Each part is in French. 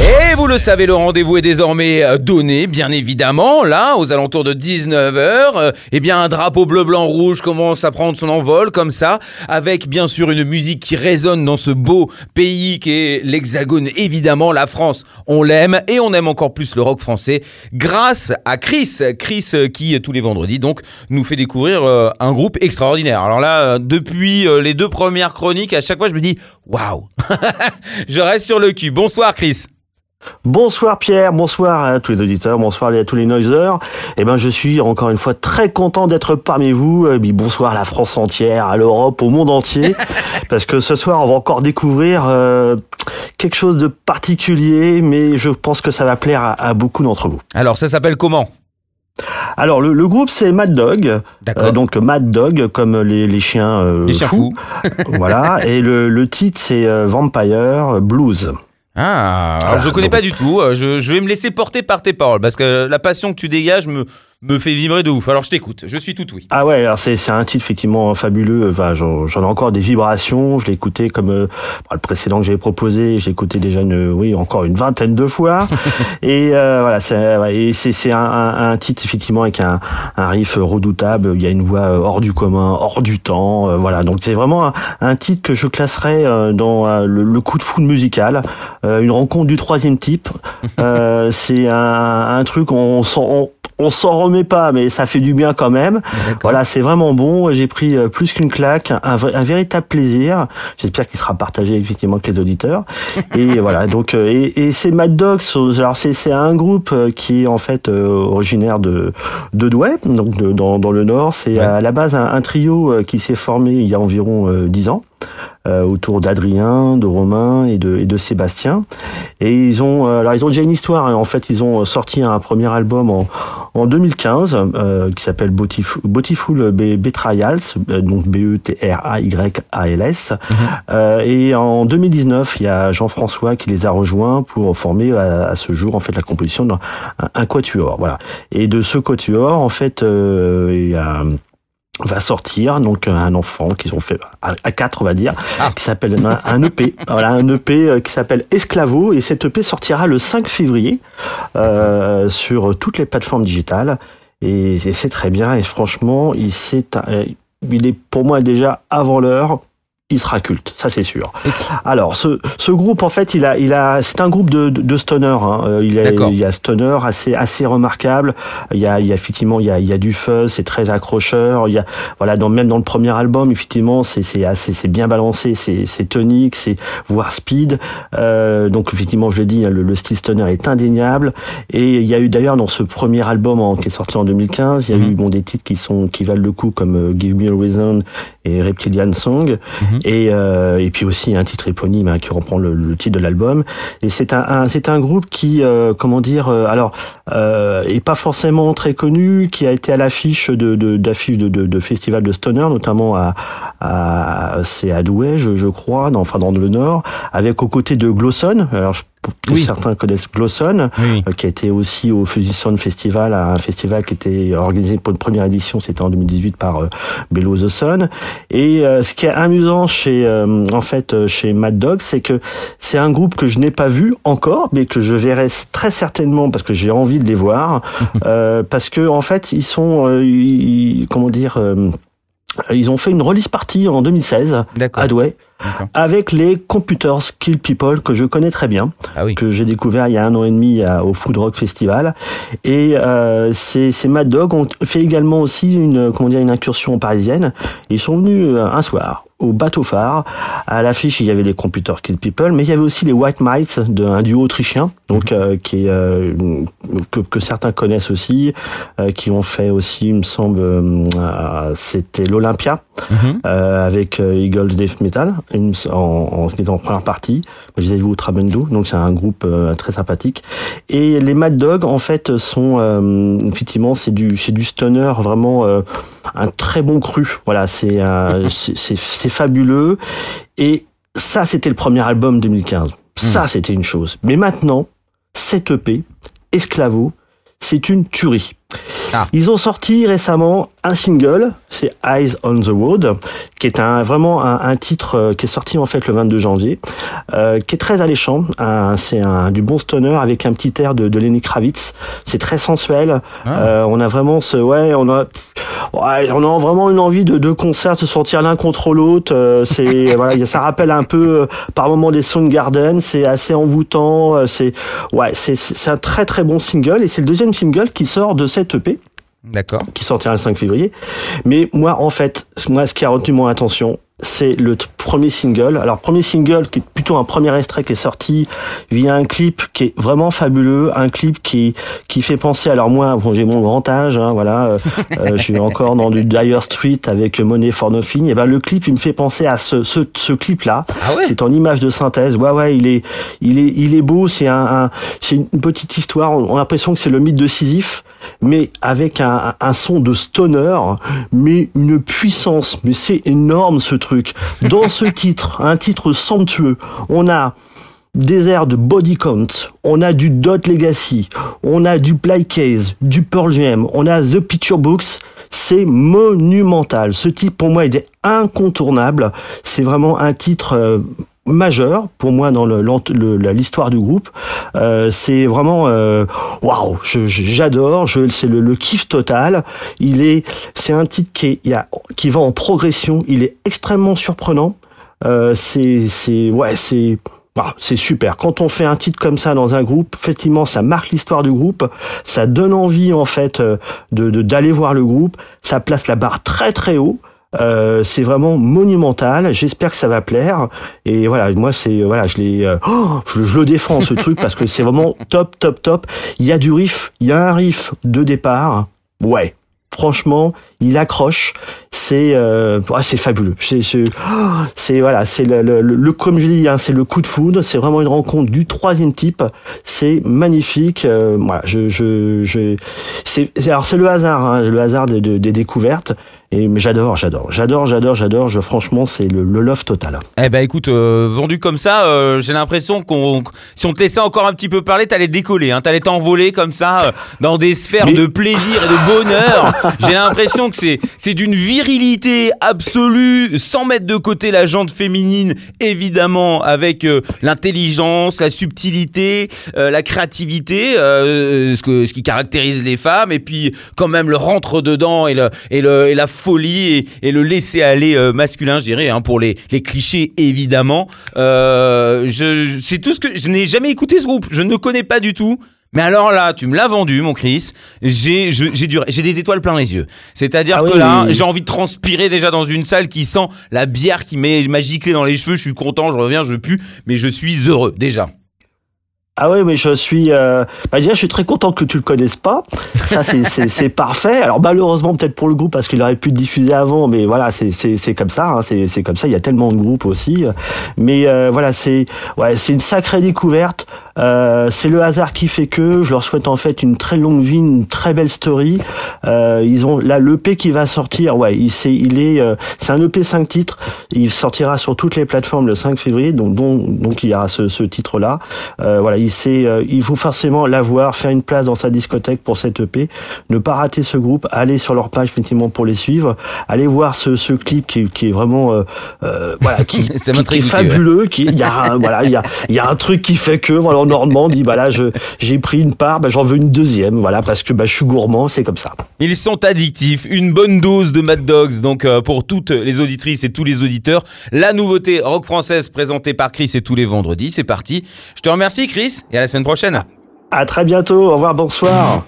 Et vous le savez, le rendez-vous est désormais euh, donné, bien évidemment. Là, aux alentours de 19h, eh bien, un drapeau bleu, blanc, rouge commence à prendre son envol, comme ça, avec bien sûr une musique qui résonne dans ce beau pays qui est l'Hexagone, évidemment. La France, on l'aime et on aime encore plus le rock français grâce à Chris. Chris euh, qui, tous les vendredis, donc, nous fait découvrir euh, un groupe extraordinaire. Alors là, euh, depuis euh, les deux premières chroniques, à chaque fois, je me dis, waouh! je reste sur le cul. Bonsoir, Chris. Bonsoir Pierre, bonsoir à tous les auditeurs, bonsoir à tous les noiseurs. Eh ben, je suis encore une fois très content d'être parmi vous. Et puis bonsoir à la France entière, à l'Europe, au monde entier, parce que ce soir on va encore découvrir euh, quelque chose de particulier, mais je pense que ça va plaire à, à beaucoup d'entre vous. Alors, ça s'appelle comment? Alors le, le groupe c'est Mad Dog, D'accord. Euh, donc Mad Dog comme les, les chiens, euh, Les chiens fous. voilà, et le, le titre c'est Vampire Blues. Ah, alors Voilà, je connais donc- pas du tout. Euh, Je, je vais me laisser porter par tes paroles parce que la passion que tu dégages me, me fait vibrer de ouf. Alors je t'écoute, je suis tout oui. Ah ouais, alors c'est c'est un titre effectivement fabuleux. Enfin, j'en j'en ai encore des vibrations. Je l'ai écouté comme euh, le précédent que j'avais proposé. Je l'ai écouté déjà une, oui, encore une vingtaine de fois. et euh, voilà, c'est ouais, un, un, un titre effectivement avec un, un riff redoutable. Il y a une voix euh, hors du commun, hors du temps. euh, voilà, donc c'est vraiment un, titre que je classerais euh, dans euh, le, le coup de foudre musical, Euh, une rencontre du troisième type. Euh, c'est un, un truc on on, on s'en remet pas, mais ça fait du bien quand même. Voilà, c'est vraiment bon. J'ai pris euh, plus qu'une claque, un, véritable plaisir. J'espère qu'il sera partagé effectivement avec les auditeurs. Et voilà, donc euh, et, et c'est Mad Dogs. Alors c'est un groupe euh, qui est en fait euh, originaire de de Douai, donc de- dans dans le Nord. C'est Ouais. à la base un, un trio qui s'est formé il y a environ euh, dix ans. Euh, autour d'Adrien, de Romain et de, et de Sébastien. Et ils ont, euh, alors ils ont déjà une histoire. hein. En fait, ils ont sorti un premier album en, en 2015 euh, qui s'appelle Beautiful, Beautiful Be- Betrayals, euh, donc B-E-T-R-A-Y-A-L-S. Euh, et en 2019, il y a Jean-François qui les a rejoints pour former à, à ce jour en fait la composition d'un un, un quatuor. Voilà. Et de ce quatuor, en fait, euh, il y a va sortir donc un enfant qu'ils ont fait à, quatre on va dire Ah. qui s'appelle un, EP voilà un EP euh, qui s'appelle Esclavo et cet EP sortira le 5 février euh, sur toutes les plateformes digitales et, et c'est très bien et franchement il c'est un- euh, il est pour moi déjà avant l'heure il sera culte, ça c'est sûr. Alors, ce, ce groupe, en fait, il a, il a, c'est un groupe de, de, de stoner. Hein. Il, a, D'accord. il y a stoner assez, assez remarquable. Il y a, il y a effectivement, il y a, il y a du fuzz, c'est très accrocheur. Il y a, voilà, dans, même dans le premier album, effectivement, c'est, c'est assez, c'est bien balancé, c'est, c'est tonique, c'est voire speed. Euh, donc, effectivement, je le dis, hein, le, le style stoner est indéniable. Et il y a eu d'ailleurs dans ce premier album en- qui est sorti en 2015, il y a Mhm. eu bon des titres qui sont qui valent le coup comme euh, Give Me a Reason et Reptilian Song. Mhm. Et, euh, et puis aussi un titre éponyme hein, qui reprend le, le titre de l'album. Et c'est un, un- c'est un groupe qui, euh, comment dire, euh, alors euh, est pas forcément très connu, qui a été à l'affiche de de- d'affiches de, de, de festivals de stoner, notamment à, à c'est à Douai, je, je crois, dans, enfin dans le Nord, avec aux côtés de Glosson. Alors je, que Oui. certains connaissent Glosson Oui. euh, qui a été aussi au Fuzzy Sound Festival, un festival qui était organisé pour une première édition, c'était en 2018 par euh, Bellow the Sun. Et euh, ce qui est amusant chez, euh, en fait, chez Mad Dog, c'est que c'est un groupe que je n'ai pas vu encore, mais que je verrai très certainement parce que j'ai envie de les voir, euh, parce que en fait, ils sont, euh, ils- comment dire. Euh, ils ont fait une release party en 2016 D'accord. à Douai avec les Computer Skill People que je connais très bien Ah oui. que j'ai découvert il y a un an et demi à- au Food Rock Festival. Et euh, ces, ces Mad Dog ont fait également aussi une, comment dire, une incursion parisienne. Ils sont venus euh, un soir au bateau phare. À l'affiche, il y avait les Computer Kill People, mais il y avait aussi les White Mites d'un duo autrichien, donc euh, qui est, euh, que, que certains connaissent aussi, euh, qui ont fait aussi, il me semble, euh, c'était l'Olympia Mhm. avec Eagles Death Metal une- en, en, en, en première partie. Je les ai vus au Trabendo, donc c'est un groupe très sympathique. Et les Mad Dog, en fait, sont effectivement c'est du c'est du stoner vraiment un très bon cru. Voilà, c'est- c'est fabuleux. Et ça, c'était le premier album 2015. Ça, c'était une chose. Mais maintenant, cette EP, Esclavo, c'est une tuerie. Ah. Ils ont sorti récemment un single, c'est Eyes on the Road, qui est un, vraiment un, un titre euh, qui est sorti en fait le 22 janvier, euh, qui est très alléchant. C'est un, du bon stoner avec un petit air de, de Lenny Kravitz. C'est très sensuel. Ah. Euh, on a vraiment ce, ouais, on a, ouais, on a vraiment une envie de, de concert, de se sentir l'un contre l'autre. Euh, c'est, voilà, ça rappelle un peu euh, par moments des Soundgarden. C'est assez envoûtant. euh, C'est, ouais, c'est, c'est un très très bon single et c'est le deuxième single qui sort de cette EP D'accord. qui sortira le 5 février. Mais moi, en fait, moi, ce qui a retenu mon attention, c'est le premier single. Alors, premier single qui est plutôt un premier extrait qui est sorti via un clip qui est vraiment fabuleux, un clip qui qui fait penser. Alors moi, bon, j'ai mon grand âge, hein, voilà, euh, euh, je suis encore dans du Dire Street avec Money for Nothing. Et ben le clip, il me fait penser à ce ce, ce clip là. Ah ouais? C'est en image de synthèse. Ouais, ouais, il est, il est, il est beau. C'est un, un- c'est une petite histoire. On on a l'impression que c'est le mythe de Sisyphe, mais avec un, un son de stoner, mais une puissance. Mais c'est énorme ce Dans ce titre, un titre somptueux, on a des airs de body count, on a du Dot Legacy, on a du Play Case, du Pearl Jam, on a The Picture Books, c'est monumental. Ce titre pour moi il est incontournable, c'est vraiment un titre euh, majeur pour moi dans l'histoire du groupe. Euh, c'est vraiment euh, waouh, je- j'adore, je, c'est le, le kiff total. Il est, c'est un titre qui, est, il a, qui va en progression. Il est extrêmement surprenant. Euh, c'est, c'est, ouais, c'est. ah, c'est super. Quand on fait un titre comme ça dans un groupe, effectivement, ça marque l'histoire du groupe, ça donne envie en fait euh, de- d'aller voir le groupe, ça place la barre très très haut. Euh, c'est vraiment monumental. J'espère que ça va plaire. Et voilà, moi c'est voilà, je l'ai, euh, oh, je, je le défends ce truc parce que c'est vraiment top, top, top. Il y a du riff, il y a un riff de départ. Ouais, franchement, il accroche. C'est euh, c'est fabuleux. C'est c'est voilà, c'est le, le, le- comme je dis, hein, c'est le coup de foudre. C'est vraiment une rencontre du troisième type. C'est magnifique. Euh, voilà, je je je c'est alors c'est le hasard, hein, le hasard des, découvertes. Et j'adore, j'adore, j'adore, j'adore, j'adore. Je franchement, c'est le, le love total. Eh ben écoute, euh, vendu comme ça, euh, j'ai l'impression qu'on, si on te laissait encore un petit peu parler, t'allais décoller, hein, t'allais t'envoler comme ça euh, dans des sphères Mais- de plaisir et de bonheur. j'ai l'impression que c'est, c'est d'une virilité absolue, sans mettre de côté la jante féminine, évidemment, avec euh, l'intelligence, la subtilité, euh, la créativité, euh, ce, que, ce qui caractérise les femmes, et puis quand même le rentre dedans et, le, et, le, et la folie et, le laisser aller euh, masculin, je dirais, hein, pour les, les clichés évidemment. Je- c'est tout ce que je n'ai jamais écouté ce groupe, je ne connais pas du tout. Mais alors là, tu me l'as vendu, mon Chris. J'ai, j'ai des étoiles plein les yeux. C'est-à-dire Ah que oui, là, oui, oui. j'ai envie de transpirer déjà dans une salle qui sent la bière qui m'est m'a giclé dans les cheveux. Je suis content, je reviens, je pue, mais je suis heureux déjà. Ah oui, mais je suis. Euh... Bah déjà, je suis très content que tu le connaisses pas. Ça, c'est- parfait. Alors malheureusement, peut-être pour le groupe, parce qu'il aurait pu le diffuser avant, mais voilà, c'est c'est c'est comme ça. Hein. C'est c'est comme ça. Il y a tellement de groupes aussi. Mais euh, voilà, c'est ouais, c'est une sacrée découverte. Euh, c'est le hasard qui fait que. Je leur souhaite en fait une très longue vie, une très belle story. Euh, ils ont là l'EP qui va sortir. Ouais, il c'est il est euh, c'est un EP 5 titres. Il sortira sur toutes les plateformes le 5 février. Donc donc donc il y aura ce, ce titre là. Euh, voilà, il sait, euh, il faut forcément l'avoir, faire une place dans sa discothèque pour cette EP, ne pas rater ce groupe, aller sur leur page effectivement pour les suivre, aller voir ce, ce clip qui, est- qui est vraiment, euh, euh, voilà, qui, Ça qui- qui m'intrigue est aussi, ouais. fabuleux, qui, il y a, un- voilà, il y a, il y a un truc qui fait que, voilà, en dit, bah là, je, j'ai pris une part, bah, j'en veux une deuxième, voilà, parce que bah, je suis gourmand, c'est comme ça. Ils sont addictifs, une bonne dose de Mad Dogs, donc euh, pour toutes les auditrices et tous les auditeurs, la nouveauté rock française présentée par Chris et tous les vendredis, c'est parti. Je te remercie Chris et à la semaine prochaine. À très bientôt, au revoir, bonsoir.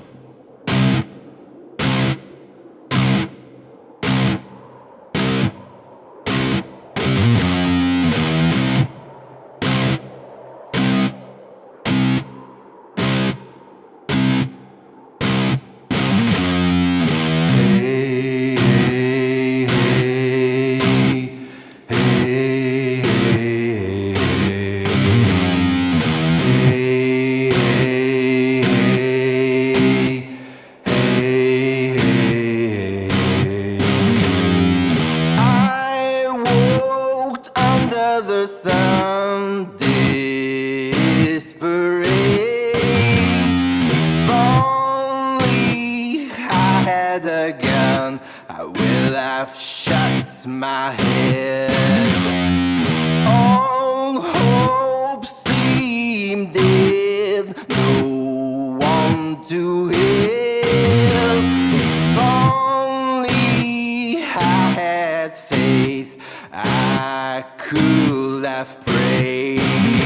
cool left brain.